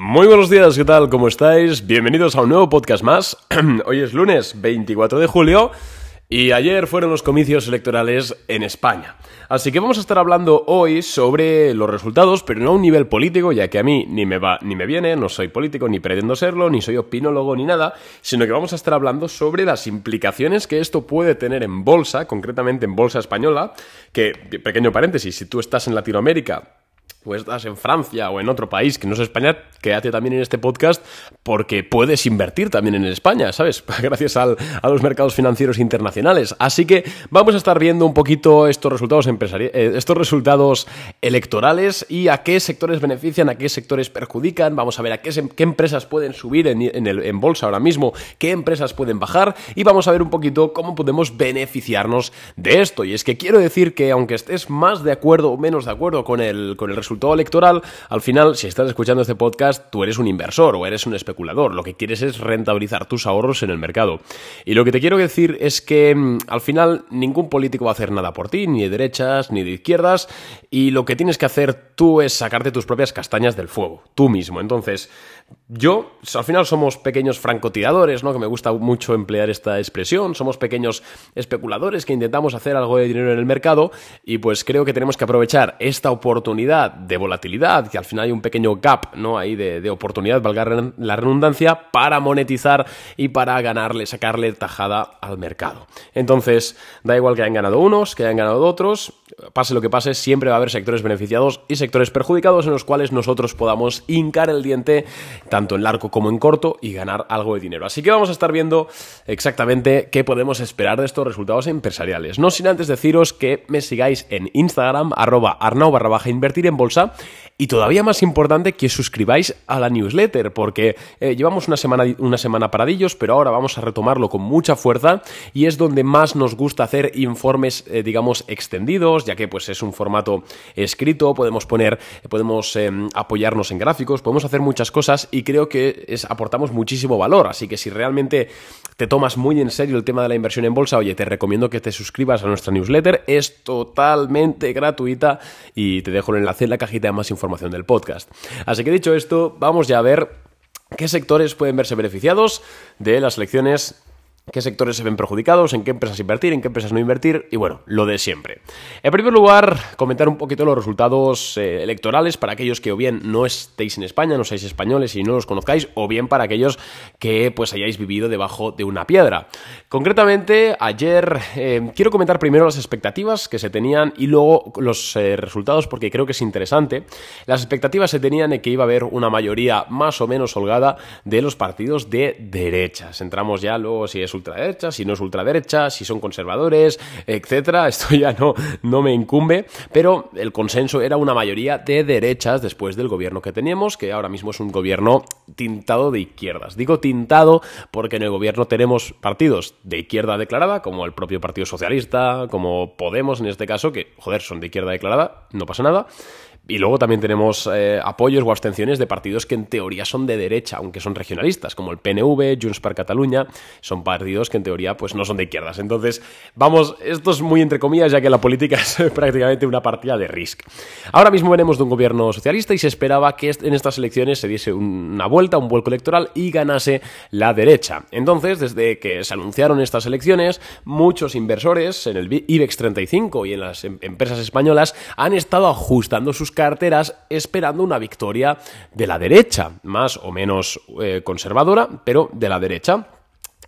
Muy buenos días, ¿qué tal? ¿Cómo estáis? Bienvenidos a un nuevo podcast más. Hoy es lunes 24 de julio y ayer fueron los comicios electorales en España. Así que vamos a estar hablando hoy sobre los resultados, pero no a un nivel político, ya que a mí ni me va ni me viene, no soy político, ni pretendo serlo, ni soy opinólogo, ni nada, sino que vamos a estar hablando sobre las implicaciones que esto puede tener en bolsa, concretamente en bolsa española, que, pequeño paréntesis, si tú estás en Latinoamérica estás en Francia o en otro país que no es España, quédate también en este podcast porque puedes invertir también en España, ¿sabes? Gracias a los mercados financieros internacionales. Así que vamos a estar viendo un poquito estos resultados eh, estos resultados electorales y a qué sectores benefician, a qué sectores perjudican. Vamos a ver a qué, qué empresas pueden subir en, en bolsa ahora mismo, qué empresas pueden bajar y vamos a ver un poquito cómo podemos beneficiarnos de esto. Y es que quiero decir que aunque estés más de acuerdo o menos de acuerdo con el, con el resultado resultado electoral, al final, si estás escuchando este podcast, tú eres un inversor o eres un especulador. Lo que quieres es rentabilizar tus ahorros en el mercado. Y lo que te quiero decir es que mm, al final ningún político va a hacer nada por ti, ni de derechas ni de izquierdas, y lo que tienes que hacer tú es sacarte tus propias castañas del fuego, tú mismo. Entonces, yo, al final somos pequeños francotiradores, ¿no? Que me gusta mucho emplear esta expresión. Somos pequeños especuladores que intentamos hacer algo de dinero en el mercado y pues creo que tenemos que aprovechar esta oportunidad de volatilidad, que al final hay un pequeño gap, ¿no? Ahí de, de oportunidad, valga la redundancia, para monetizar y para ganarle, sacarle tajada al mercado. Entonces, da igual que hayan ganado unos, que hayan ganado otros, pase lo que pase, siempre va a haber sectores beneficiados y sectores perjudicados en los cuales nosotros podamos hincar el diente tanto en largo como en corto y ganar algo de dinero. Así que vamos a estar viendo exactamente qué podemos esperar de estos resultados empresariales. No sin antes deciros que me sigáis en Instagram, arroba arnau barra baja invertir en bolsa y todavía más importante que suscribáis a la newsletter, porque eh, llevamos una semana, una semana paradillos, pero ahora vamos a retomarlo con mucha fuerza y es donde más nos gusta hacer informes, eh, digamos, extendidos, ya que pues es un formato escrito, podemos poner, podemos em, apoyarnos en gráficos, podemos hacer muchas cosas y creo que es, aportamos muchísimo valor. Así que si realmente te tomas muy en serio el tema de la inversión en bolsa, oye, te recomiendo que te suscribas a nuestra newsletter, es totalmente gratuita y te dejo el enlace en la cajita de más información del podcast. Así que dicho esto, vamos ya a ver qué sectores pueden verse beneficiados de las elecciones qué sectores se ven perjudicados, en qué empresas invertir, en qué empresas no invertir y bueno, lo de siempre. En primer lugar, comentar un poquito los resultados eh, electorales para aquellos que o bien no estéis en España, no seáis españoles y no los conozcáis, o bien para aquellos que pues hayáis vivido debajo de una piedra. Concretamente, ayer eh, quiero comentar primero las expectativas que se tenían y luego los eh, resultados porque creo que es interesante. Las expectativas se tenían en que iba a haber una mayoría más o menos holgada de los partidos de derechas. Entramos ya luego si es ultraderecha, si no es ultraderecha, si son conservadores, etcétera. Esto ya no, no me incumbe, pero el consenso era una mayoría de derechas después del gobierno que teníamos, que ahora mismo es un gobierno tintado de izquierdas. Digo tintado porque en el gobierno tenemos partidos de izquierda declarada, como el propio Partido Socialista, como Podemos en este caso, que, joder, son de izquierda declarada, no pasa nada. Y luego también tenemos eh, apoyos o abstenciones de partidos que en teoría son de derecha, aunque son regionalistas, como el PNV, Junts per Catalunya, son partidos que en teoría pues no son de izquierdas. Entonces, vamos, esto es muy entre comillas, ya que la política es prácticamente una partida de risk. Ahora mismo venimos de un gobierno socialista y se esperaba que en estas elecciones se diese una vuelta, un vuelco electoral y ganase la derecha. Entonces, desde que se anunciaron estas elecciones, muchos inversores en el IBEX 35 y en las em-, empresas españolas han estado ajustando sus carteras esperando una victoria de la derecha, más o menos eh, conservadora, pero de la derecha.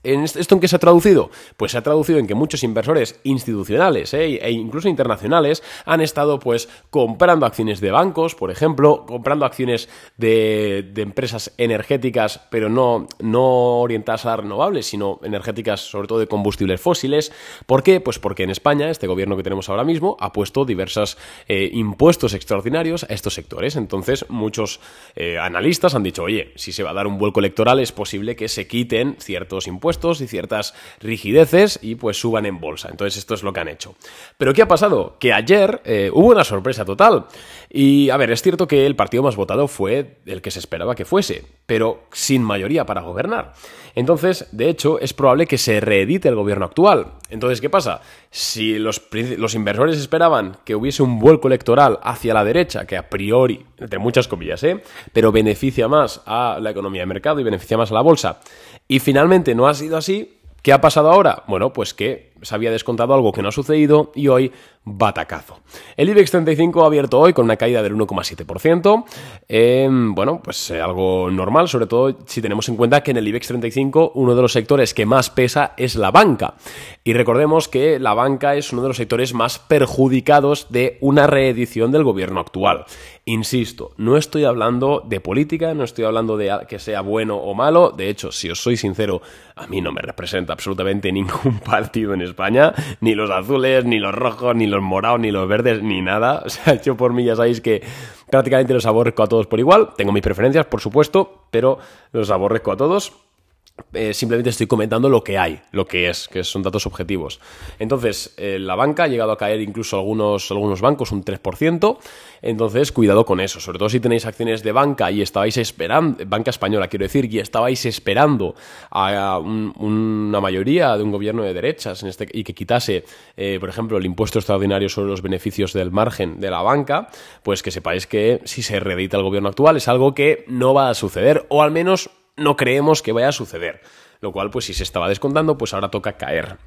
¿Esto en qué se ha traducido? Pues se ha traducido en que muchos inversores institucionales eh, e incluso internacionales han estado pues comprando acciones de bancos, por ejemplo, comprando acciones de, empresas energéticas, pero no, no orientadas a renovables, sino energéticas sobre todo de combustibles fósiles. ¿Por qué? Pues porque en España, este gobierno que tenemos ahora mismo, ha puesto diversos eh, impuestos extraordinarios a estos sectores. Entonces, muchos eh, analistas han dicho, oye, si se va a dar un vuelco electoral es posible que se quiten ciertos impuestos y ciertas rigideces y pues suban en bolsa. Entonces esto es lo que han hecho. Pero ¿qué ha pasado? Que ayer eh, hubo una sorpresa total. Y a ver, es cierto que el partido más votado fue el que se esperaba que fuese. pero sin mayoría para gobernar. Entonces, de hecho, es probable que se reedite el gobierno actual. Entonces, ¿qué pasa? Si los, los, inversores esperaban que hubiese un vuelco electoral hacia la derecha, que a priori, entre muchas comillas, ¿eh? pero beneficia más a la economía de mercado y beneficia más a la bolsa, y finalmente no ha sido así, ¿qué ha pasado ahora? Bueno, pues que se había descontado algo que no ha sucedido y hoy batacazo. El IBEX 35 ha abierto hoy con una caída del 1,7%. Em, bueno, pues eh, algo normal, sobre todo si tenemos en cuenta que en el IBEX 35 uno de los sectores que más pesa es la banca. Y recordemos que la banca es uno de los sectores más perjudicados de una reedición del gobierno actual. Insisto, no estoy hablando de política, no estoy hablando de que sea bueno o malo. De hecho, si os soy sincero, a mí no me representa absolutamente ningún partido en España, ni los azules, ni los rojos, ni los morados, ni los verdes, ni nada. O sea, yo por mí ya sabéis que prácticamente los aborrezco a todos por igual. Tengo mis preferencias, por supuesto, pero los aborrezco a todos. Eh, simplemente estoy comentando lo que hay, lo que es, que son datos objetivos. Entonces, eh, la banca ha llegado a caer incluso algunos, algunos bancos un 3%, entonces cuidado con eso, sobre todo si tenéis acciones de banca y estabais esperando, banca española quiero decir, y estabais esperando a una mayoría de un gobierno de derechas en este, y que quitase, eh, por ejemplo, el impuesto extraordinario sobre los beneficios del margen de la banca, pues que sepáis que si se reedita el gobierno actual es algo que no va a suceder, o al menos no creemos que vaya a suceder. Lo cual, pues si se estaba descontando, pues ahora toca caer.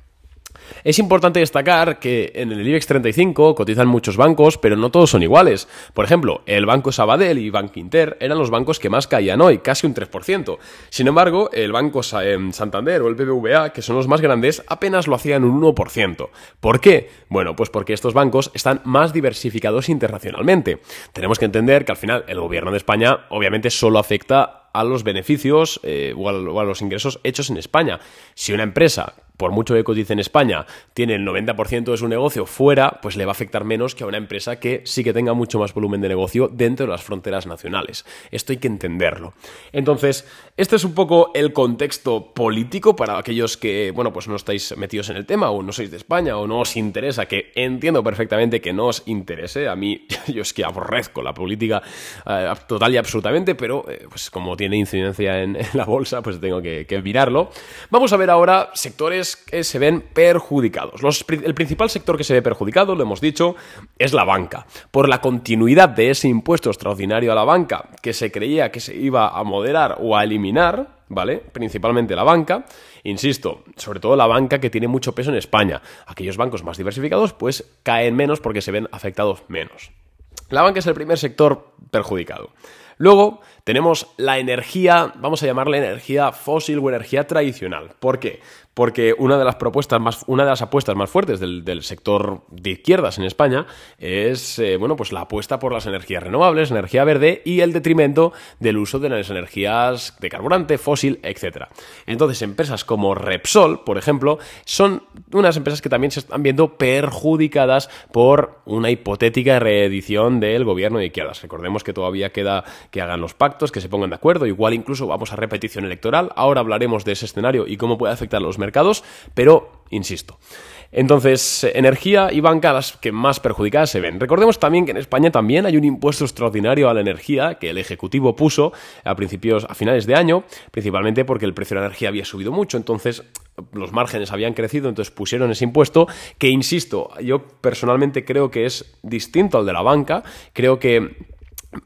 Es importante destacar que en el IBEX 35 cotizan muchos bancos, pero no todos son iguales. Por ejemplo, el Banco Sabadell y Bank Inter eran los bancos que más caían hoy, casi un 3%. Sin embargo, el Banco em, Santander o el BBVA, que son los más grandes, apenas lo hacían un 1%. ¿Por qué? Bueno, pues porque estos bancos están más diversificados internacionalmente. Tenemos que entender que al final el gobierno de España obviamente solo afecta a los beneficios eh, o, a, los ingresos hechos en España. Si una empresa por mucho que cotice en España, tiene el 90% de su negocio fuera, pues le va a afectar menos que a una empresa que sí que tenga mucho más volumen de negocio dentro de las fronteras nacionales. Esto hay que entenderlo. Entonces, este es un poco el contexto político para aquellos que, bueno, pues no estáis metidos en el tema o no sois de España o no os interesa, que entiendo perfectamente que no os interese. A mí, yo es que aborrezco la política eh, total y absolutamente, pero eh, pues como tiene incidencia en, la bolsa, pues tengo que mirarlo. Vamos a ver ahora sectores que se ven perjudicados. el principal sector que se ve perjudicado, lo hemos dicho, es la banca. Por la continuidad de ese impuesto extraordinario a la banca que se creía que se iba a moderar o a eliminar, ¿vale? Principalmente la banca. Insisto, sobre todo la banca que tiene mucho peso en España. Aquellos bancos más diversificados pues caen menos porque se ven afectados menos. La banca es el primer sector perjudicado. Luego tenemos la energía, vamos a llamarla energía fósil o energía tradicional. ¿Por qué? Porque una de las propuestas más, una de las apuestas más fuertes del, sector de izquierdas en España es eh, bueno, pues la apuesta por las energías renovables, energía verde y el detrimento del uso de las energías de carburante, fósil, etc. Entonces, empresas como Repsol, por ejemplo, son unas empresas que también se están viendo perjudicadas por una hipotética reedición del gobierno de izquierdas. Recordemos que todavía queda que hagan los pactos, que se pongan de acuerdo, igual incluso vamos a repetición electoral. Ahora hablaremos de ese escenario y cómo puede afectar a los mercados, pero insisto. Entonces, energía y banca las que más perjudicadas se ven. Recordemos también que en España también hay un impuesto extraordinario a la energía que el Ejecutivo puso a principios, a finales de año, principalmente porque el precio de la energía había subido mucho, entonces los márgenes habían crecido, entonces pusieron ese impuesto que, insisto, yo personalmente creo que es distinto al de la banca, creo que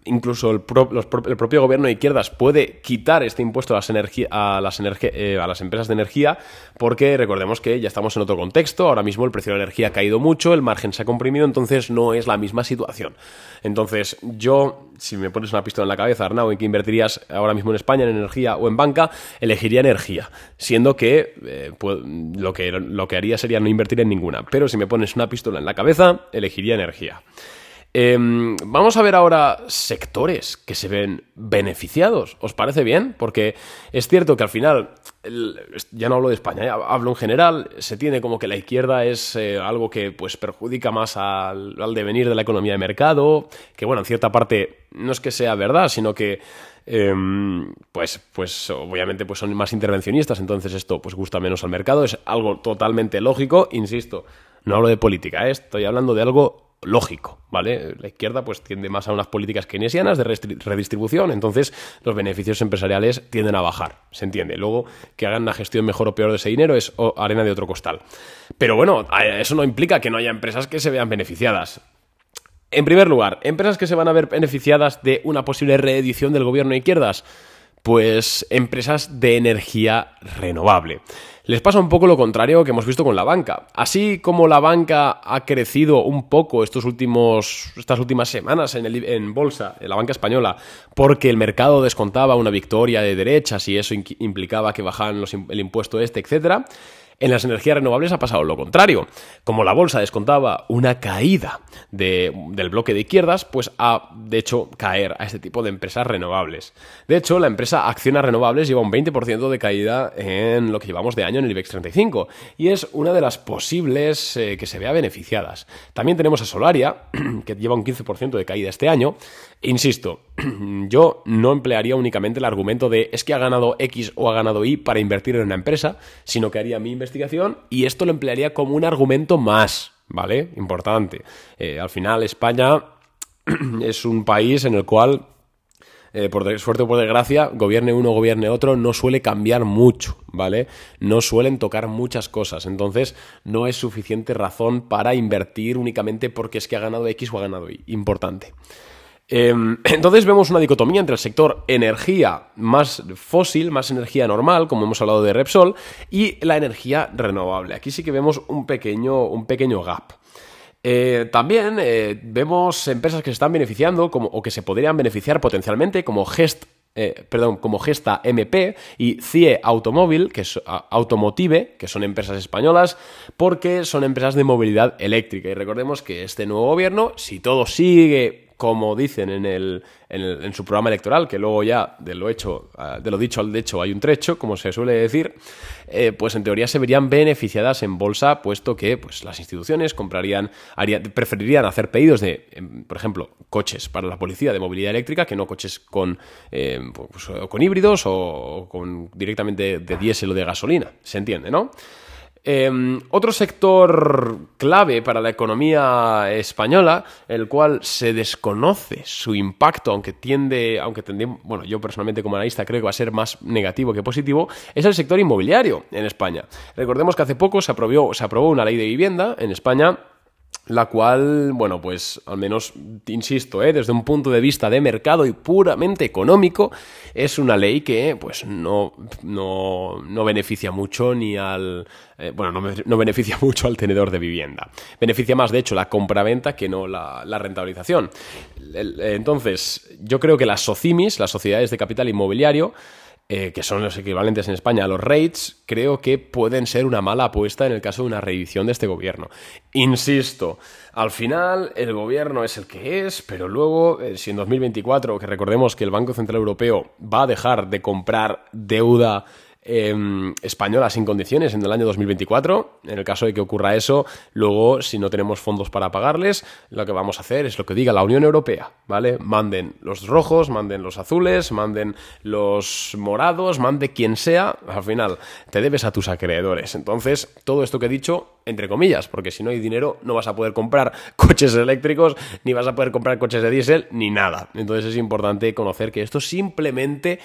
incluso el, propio gobierno de izquierdas puede quitar este impuesto a las, a, las eh, a las empresas de energía porque recordemos que ya estamos en otro contexto, ahora mismo el precio de la energía ha caído mucho, el margen se ha comprimido, entonces no es la misma situación. Entonces yo, si me pones una pistola en la cabeza, Arnau, ¿en qué invertirías ahora mismo en España, en energía o en banca? Elegiría energía, siendo que, eh, lo, que lo que haría sería no invertir en ninguna, pero si me pones una pistola en la cabeza, elegiría energía. Em, vamos a ver ahora sectores que se ven beneficiados. ¿Os parece bien? Porque es cierto que al final, ya no hablo de España, hablo en general, se tiene como que la izquierda es eh, algo que pues perjudica más al, devenir de la economía de mercado, que bueno, en cierta parte no es que sea verdad, sino que em, pues, pues obviamente pues son más intervencionistas, entonces esto pues gusta menos al mercado, es algo totalmente lógico, insisto, no hablo de política, ¿eh? estoy hablando de algo lógico, ¿vale? La izquierda pues tiende más a unas políticas keynesianas de redistribución, entonces los beneficios empresariales tienden a bajar, se entiende. Luego que hagan una gestión mejor o peor de ese dinero es arena de otro costal. Pero bueno, eso no implica que no haya empresas que se vean beneficiadas. En primer lugar, empresas que se van a ver beneficiadas de una posible reedición del gobierno de izquierdas, pues empresas de energía renovable. Les pasa un poco lo contrario que hemos visto con la banca. Así como la banca ha crecido un poco estos últimos, estas últimas semanas en, el, en bolsa, en la banca española, porque el mercado descontaba una victoria de derechas y eso implicaba que bajaban el impuesto este, etcétera, en las energías renovables ha pasado lo contrario. Como la bolsa descontaba una caída del bloque de izquierdas, pues ha, de hecho, caer a este tipo de empresas renovables. De hecho, la empresa Acciona Renovables lleva un 20% de caída en lo que llevamos de año en el IBEX 35 y es una de las posibles eh, que se vea beneficiadas. También tenemos a Solaria, que lleva un 15% de caída este año. Insisto, yo no emplearía únicamente el argumento de es que ha ganado X o ha ganado Y para invertir en una empresa, sino que haría mi investigación y esto lo emplearía como un argumento más, ¿vale? Importante. Eh, al final España es un país en el cual, eh, por suerte o por desgracia, gobierne uno gobierne otro, no suele cambiar mucho, ¿vale? No suelen tocar muchas cosas. Entonces, no es suficiente razón para invertir únicamente porque es que ha ganado X o ha ganado Y. Importante. Em, entonces vemos una dicotomía entre el sector energía más fósil, más energía normal, como hemos hablado de Repsol, y la energía renovable. Aquí sí que vemos un pequeño, un pequeño gap. Eh, también eh, vemos empresas que se están beneficiando como, o que se podrían beneficiar potencialmente, como Gest eh, perdón, como Gesta MP y CIE Automóvil, que es Automotive, que son empresas españolas, porque son empresas de movilidad eléctrica. Y recordemos que este nuevo gobierno, si todo sigue como dicen en, el, en, su programa electoral, que luego ya de lo hecho, ah, de lo dicho al hecho hay un trecho, como se suele decir, eh, pues en teoría se verían beneficiadas en bolsa, puesto que pues, las instituciones comprarían, preferirían hacer pedidos de, em, por ejemplo, coches para la policía de movilidad eléctrica, que no coches con, eh, con híbridos o con directamente de diésel o de gasolina. ¿Se entiende, no? Em, otro sector clave para la economía española, el cual se desconoce su impacto, aunque tiende, aunque bueno, yo personalmente como analista creo que va a ser más negativo que positivo, es el sector inmobiliario en España. Recordemos que hace poco se aprobó, se aprobó una ley de vivienda en España la cual, bueno, pues al menos, insisto, ¿eh? desde un punto de vista de mercado y puramente económico, es una ley que pues no, no, no beneficia mucho ni al... Eh, bueno, no, beneficia mucho al tenedor de vivienda. Beneficia más, de hecho, la compraventa que no la, la rentabilización. Entonces, yo creo que las SOCIMIS, las sociedades de capital inmobiliario, eh, que son los equivalentes en España a los rates, creo que pueden ser una mala apuesta en el caso de una reedición de este gobierno. Insisto, al final el gobierno es el que es, pero luego, eh, si en 2024, que recordemos que el Banco Central Europeo va a dejar de comprar deuda Em, española sin condiciones en el año 2024. En el caso de que ocurra eso, luego, si no tenemos fondos para pagarles, lo que vamos a hacer es lo que diga la Unión Europea, ¿vale? Manden los rojos, manden los azules, manden los morados, mande quien sea, al final te debes a tus acreedores. Entonces, todo esto que he dicho, entre comillas, porque si no hay dinero no vas a poder comprar coches eléctricos, ni vas a poder comprar coches de diésel, ni nada. Entonces es importante conocer que esto simplemente...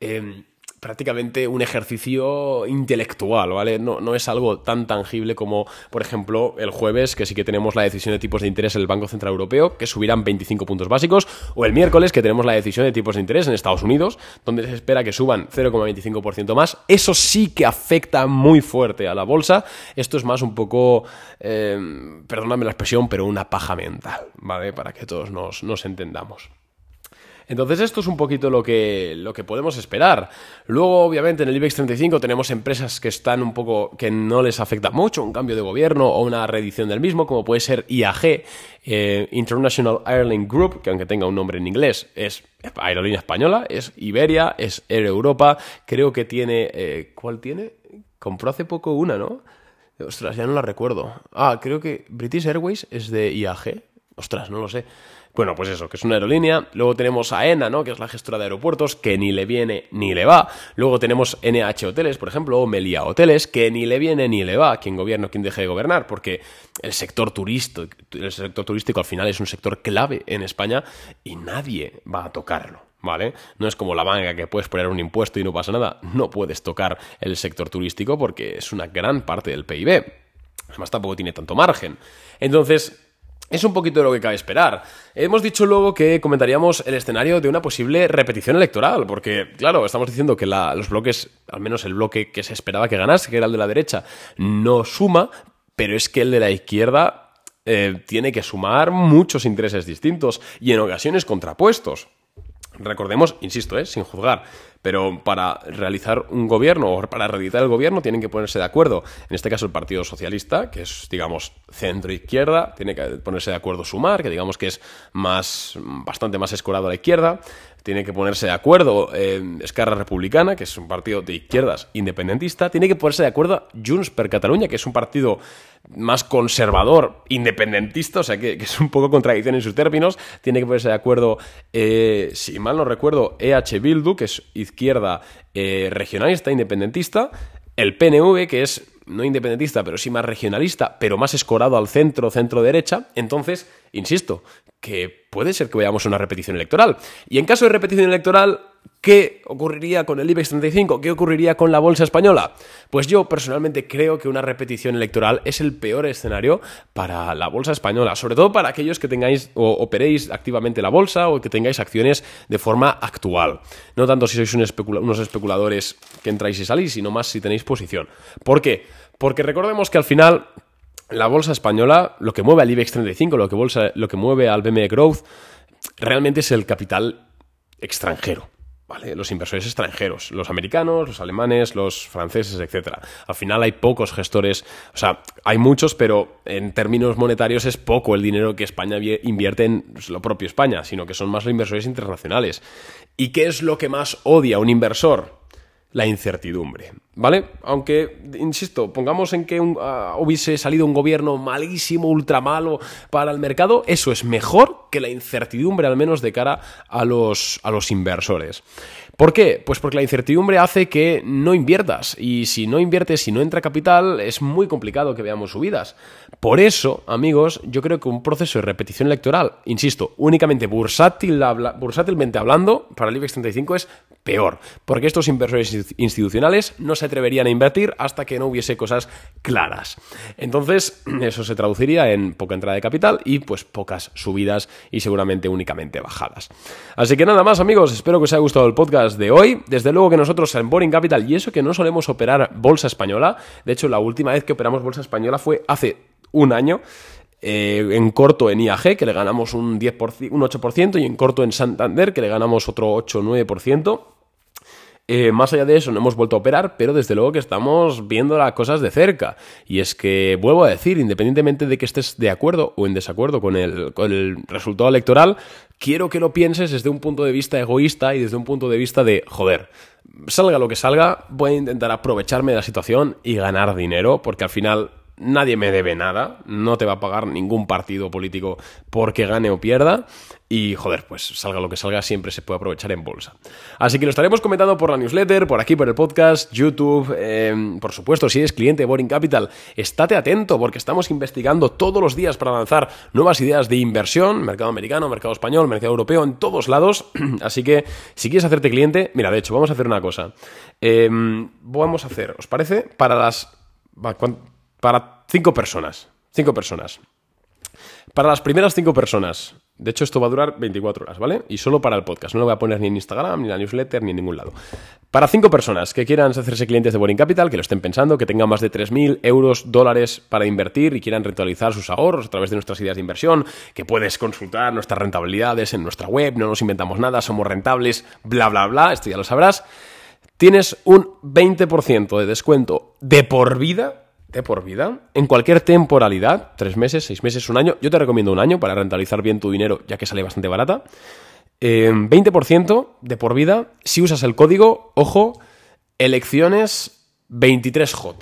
Em, prácticamente un ejercicio intelectual, ¿vale? No, no, es algo tan tangible como, por ejemplo, el jueves, que sí que tenemos la decisión de tipos de interés en el Banco Central Europeo, que subirán 25 puntos básicos, o el miércoles, que tenemos la decisión de tipos de interés en Estados Unidos, donde se espera que suban 0,25% más. Eso sí que afecta muy fuerte a la bolsa. Esto es más un poco, eh, perdóname la expresión, pero una paja mental, ¿vale? Para que todos nos, nos entendamos. Entonces esto es un poquito lo que, lo que podemos esperar. Luego, obviamente, en el IBEX 35 tenemos empresas que están un poco, que no les afecta mucho un cambio de gobierno o una reedición del mismo, como puede ser IAG, eh, International Airline Group, que aunque tenga un nombre en inglés, es aerolínea española, es Iberia, es Air Europa, creo que tiene, eh, ¿cuál tiene? Compró hace poco una, ¿no? Ostras, ya no la recuerdo. Ah, creo que British Airways es de IAG. Ostras, no lo sé. Bueno, pues eso, que es una aerolínea. Luego tenemos a ENA, ¿no? Que es la gestora de aeropuertos, que ni le viene ni le va. Luego tenemos NH Hoteles, por ejemplo, o Melia Hoteles, que ni le viene ni le va. Quien gobierna o quien deje de gobernar, porque el sector turístico, el sector turístico al final es un sector clave en España y nadie va a tocarlo. ¿Vale? No es como la banca que puedes poner un impuesto y no pasa nada. No puedes tocar el sector turístico porque es una gran parte del PIB. Además, tampoco tiene tanto margen. Entonces, es un poquito de lo que cabe esperar. Hemos dicho luego que comentaríamos el escenario de una posible repetición electoral, porque, claro, estamos diciendo que los bloques, al menos el bloque que se esperaba que ganase, que era el de la derecha, no suma, pero es que el de la izquierda eh, tiene que sumar muchos intereses distintos y en ocasiones contrapuestos. Recordemos, insisto, ¿eh? sin juzgar, pero para realizar un gobierno o para reeditar el gobierno tienen que ponerse de acuerdo. En este caso el Partido Socialista, que es, digamos, centro-izquierda, tiene que ponerse de acuerdo Sumar, que digamos que es más, bastante más escorado a la izquierda, tiene que ponerse de acuerdo eh, Republicana, que es un partido de izquierdas independentista, tiene que ponerse de acuerdo Junts per Catalunya, que es un partido más conservador, independentista, o sea que, es un poco contradicción en sus términos, tiene que ponerse de acuerdo, eh, si mal no recuerdo, EH Bildu, que es izquierda eh, regionalista, independentista, el PNV, que es no independentista, pero sí más regionalista, pero más escorado al centro, centro-derecha, entonces, insisto, que puede ser que veamos una repetición electoral. Y en caso de repetición electoral, ¿qué ocurriría con el IBEX 35? ¿Qué ocurriría con la bolsa española? Pues yo personalmente creo que una repetición electoral es el peor escenario para la bolsa española, sobre todo para aquellos que tengáis o operéis activamente la bolsa o que tengáis acciones de forma actual. No tanto si sois unos especuladores que entráis y salís, sino más si tenéis posición. ¿Por qué? Porque recordemos que al final la bolsa española, lo que mueve al IBEX 35, lo que, lo que mueve al BME Growth, realmente es el capital extranjero. ¿Vale? Los inversores extranjeros, los americanos, los alemanes, los franceses, etc. Al final hay pocos gestores, o sea, hay muchos, pero en términos monetarios es poco el dinero que España invierte en lo propio España, sino que son más los inversores internacionales. ¿Y qué es lo que más odia un inversor? la incertidumbre, ¿vale? Aunque, insisto, pongamos en que ah, hubiese salido un gobierno malísimo, ultra malo para el mercado, eso es mejor que la incertidumbre, al menos de cara a los, a los inversores. ¿Por qué? Pues porque la incertidumbre hace que no inviertas y si no inviertes, si no entra capital, es muy complicado que veamos subidas. Por eso, amigos, yo creo que un proceso de repetición electoral, insisto, únicamente bursátil, bursátilmente hablando, para el IBEX 35 es peor, porque estos inversores institucionales no se atreverían a invertir hasta que no hubiese cosas claras. Entonces, eso se traduciría en poca entrada de capital y pues pocas subidas y seguramente únicamente bajadas. Así que nada más, amigos, espero que os haya gustado el podcast de hoy. Desde luego que nosotros en Boring Capital, y eso que no solemos operar bolsa española, de hecho la última vez que operamos bolsa española fue hace un año. Eh, en corto en IAG, que le ganamos un, 10%, un 8%, y en corto en Santander, que le ganamos otro 8 9%. Eh, más allá de eso, no hemos vuelto a operar, pero desde luego que estamos viendo las cosas de cerca. Y es que, vuelvo a decir, independientemente de que estés de acuerdo o en desacuerdo con el, con el resultado electoral, quiero que lo pienses desde un punto de vista egoísta y desde un punto de vista de, joder, salga lo que salga, voy a intentar aprovecharme de la situación y ganar dinero, porque al final nadie me debe nada, no te va a pagar ningún partido político porque gane o pierda. Y joder, pues salga lo que salga, siempre se puede aprovechar en bolsa. Así que lo estaremos comentando por la newsletter, por aquí, por el podcast, YouTube. Em, por supuesto, si eres cliente de Boring Capital, estate atento porque estamos investigando todos los días para lanzar nuevas ideas de inversión, mercado americano, mercado español, mercado europeo, en todos lados. Así que si quieres hacerte cliente, mira, de hecho, vamos a hacer una cosa. Em, vamos a hacer, ¿os parece? Para las para cinco personas. Cinco personas. Para las primeras cinco personas. De hecho, esto va a durar 24 horas, ¿vale? Y solo para el podcast. No lo voy a poner ni en Instagram, ni en la newsletter, ni en ningún lado. Para cinco personas que quieran hacerse clientes de Boring Capital, que lo estén pensando, que tengan más de 3.000 euros, dólares para invertir y quieran rentabilizar sus ahorros a través de nuestras ideas de inversión, que puedes consultar nuestras rentabilidades en nuestra web, no nos inventamos nada, somos rentables, bla, bla, bla, esto ya lo sabrás. Tienes un 20% de descuento de por vida por vida, en cualquier temporalidad, tres meses, seis meses, un año. Yo te recomiendo un año para rentabilizar bien tu dinero, ya que sale bastante barata. 20% eh, de por vida si usas el código, ojo, elecciones 23J.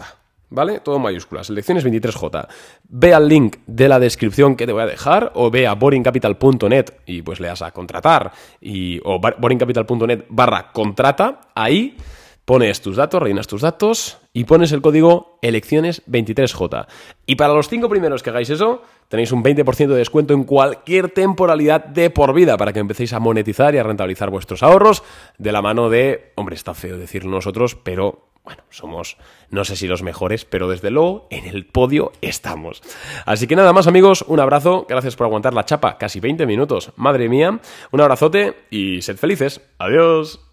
¿vale? Todo mayúsculas, selecciones 23J. Ve al link de la descripción que te voy a dejar o ve a boringcapital.net y pues le das a contratar y, o boringcapital.net barra contrata, ahí pones tus datos, rellenas tus datos y pones el código elecciones23J. Y para los cinco primeros que hagáis eso, tenéis un 20% de descuento en cualquier temporalidad de por vida para que empecéis a monetizar y a rentabilizar vuestros ahorros de la mano de, hombre, está feo decirlo nosotros, pero bueno, somos, no sé si los mejores, pero desde luego en el podio estamos. Así que nada más amigos, un abrazo, gracias por aguantar la chapa, casi 20 minutos, madre mía, un abrazote y sed felices, adiós.